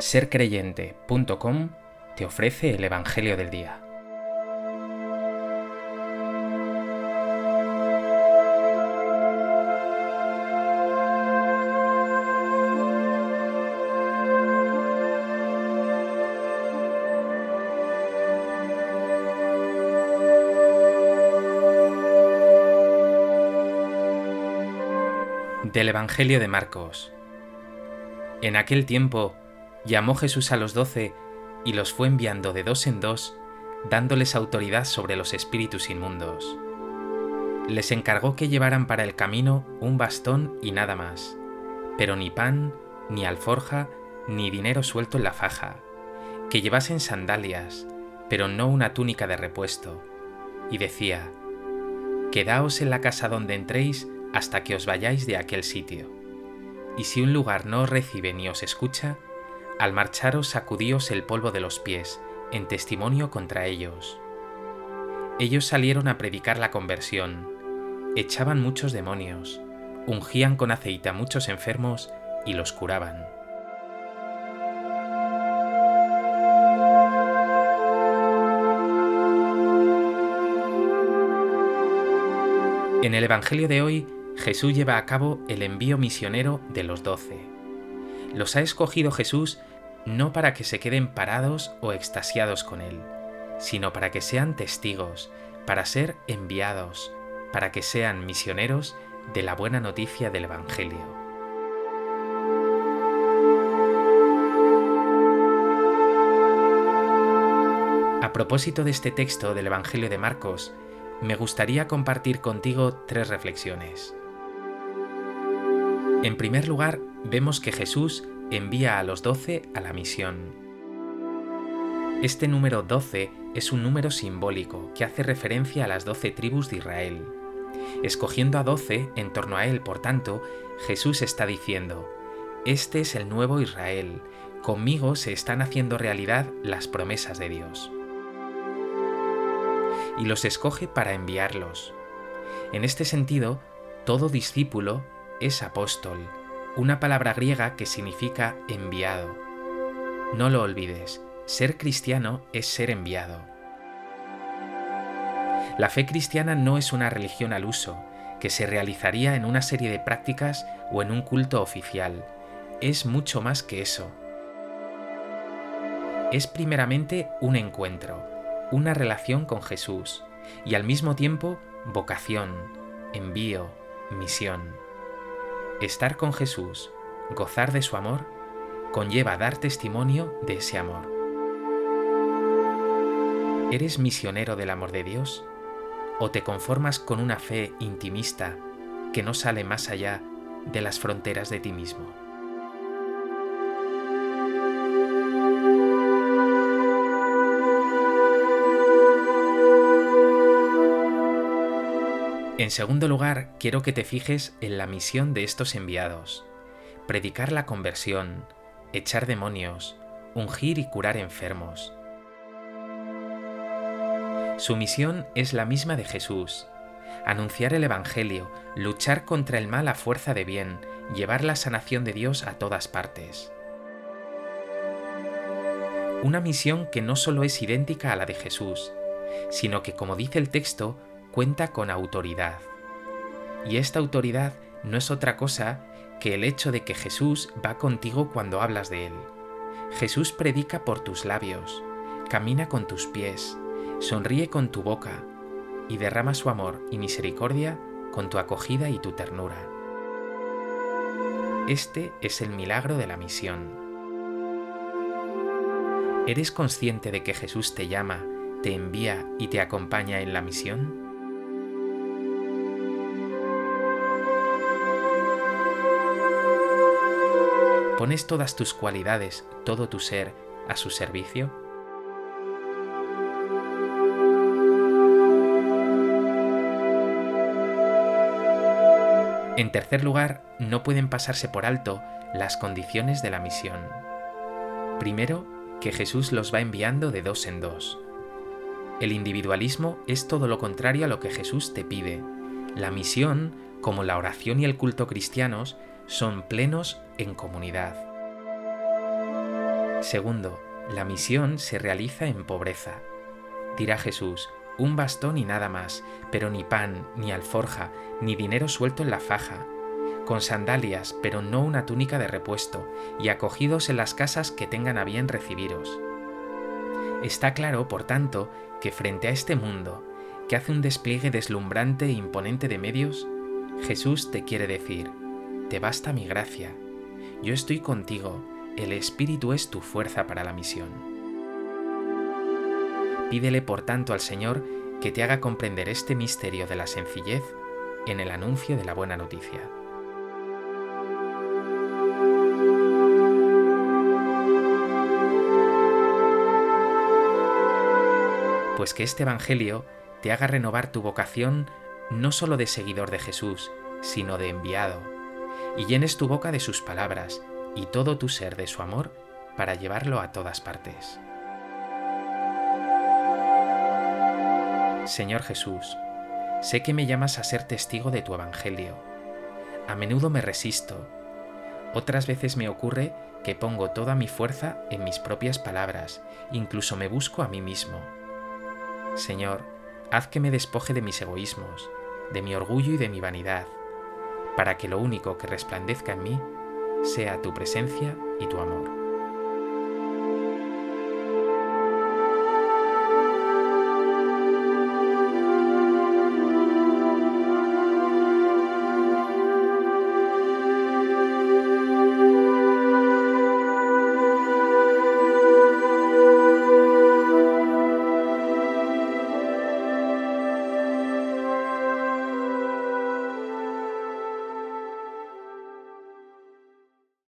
sercreyente.com te ofrece el Evangelio del Día. Del Evangelio de Marcos. En aquel tiempo, Llamó Jesús a los doce y los fue enviando de dos en dos, dándoles autoridad sobre los espíritus inmundos. Les encargó que llevaran para el camino un bastón y nada más, pero ni pan, ni alforja, ni dinero suelto en la faja, que llevasen sandalias, pero no una túnica de repuesto. Y decía, Quedaos en la casa donde entréis hasta que os vayáis de aquel sitio. Y si un lugar no os recibe ni os escucha, al marcharos sacudíos el polvo de los pies, en testimonio contra ellos. Ellos salieron a predicar la conversión, echaban muchos demonios, ungían con aceite a muchos enfermos y los curaban. En el Evangelio de hoy, Jesús lleva a cabo el envío misionero de los doce. Los ha escogido Jesús no para que se queden parados o extasiados con Él, sino para que sean testigos, para ser enviados, para que sean misioneros de la buena noticia del Evangelio. A propósito de este texto del Evangelio de Marcos, me gustaría compartir contigo tres reflexiones. En primer lugar, vemos que Jesús envía a los doce a la misión. Este número 12 es un número simbólico que hace referencia a las doce tribus de Israel. Escogiendo a doce en torno a él, por tanto, Jesús está diciendo, Este es el nuevo Israel, conmigo se están haciendo realidad las promesas de Dios. Y los escoge para enviarlos. En este sentido, todo discípulo es apóstol, una palabra griega que significa enviado. No lo olvides, ser cristiano es ser enviado. La fe cristiana no es una religión al uso, que se realizaría en una serie de prácticas o en un culto oficial. Es mucho más que eso. Es primeramente un encuentro, una relación con Jesús y al mismo tiempo vocación, envío, misión. Estar con Jesús, gozar de su amor, conlleva dar testimonio de ese amor. ¿Eres misionero del amor de Dios? ¿O te conformas con una fe intimista que no sale más allá de las fronteras de ti mismo? En segundo lugar, quiero que te fijes en la misión de estos enviados. Predicar la conversión, echar demonios, ungir y curar enfermos. Su misión es la misma de Jesús, anunciar el Evangelio, luchar contra el mal a fuerza de bien, llevar la sanación de Dios a todas partes. Una misión que no solo es idéntica a la de Jesús, sino que, como dice el texto, cuenta con autoridad. Y esta autoridad no es otra cosa que el hecho de que Jesús va contigo cuando hablas de Él. Jesús predica por tus labios, camina con tus pies, sonríe con tu boca y derrama su amor y misericordia con tu acogida y tu ternura. Este es el milagro de la misión. ¿Eres consciente de que Jesús te llama, te envía y te acompaña en la misión? ¿Pones todas tus cualidades, todo tu ser, a su servicio? En tercer lugar, no pueden pasarse por alto las condiciones de la misión. Primero, que Jesús los va enviando de dos en dos. El individualismo es todo lo contrario a lo que Jesús te pide. La misión, como la oración y el culto cristianos, son plenos en comunidad. Segundo, la misión se realiza en pobreza. Dirá Jesús, un bastón y nada más, pero ni pan, ni alforja, ni dinero suelto en la faja, con sandalias, pero no una túnica de repuesto, y acogidos en las casas que tengan a bien recibiros. Está claro, por tanto, que frente a este mundo, que hace un despliegue deslumbrante e imponente de medios, Jesús te quiere decir, te basta mi gracia, yo estoy contigo, el Espíritu es tu fuerza para la misión. Pídele por tanto al Señor que te haga comprender este misterio de la sencillez en el anuncio de la buena noticia. Pues que este Evangelio te haga renovar tu vocación no solo de seguidor de Jesús, sino de enviado, y llenes tu boca de sus palabras y todo tu ser de su amor para llevarlo a todas partes. Señor Jesús, sé que me llamas a ser testigo de tu Evangelio. A menudo me resisto. Otras veces me ocurre que pongo toda mi fuerza en mis propias palabras, incluso me busco a mí mismo. Señor, haz que me despoje de mis egoísmos, de mi orgullo y de mi vanidad, para que lo único que resplandezca en mí sea tu presencia y tu amor.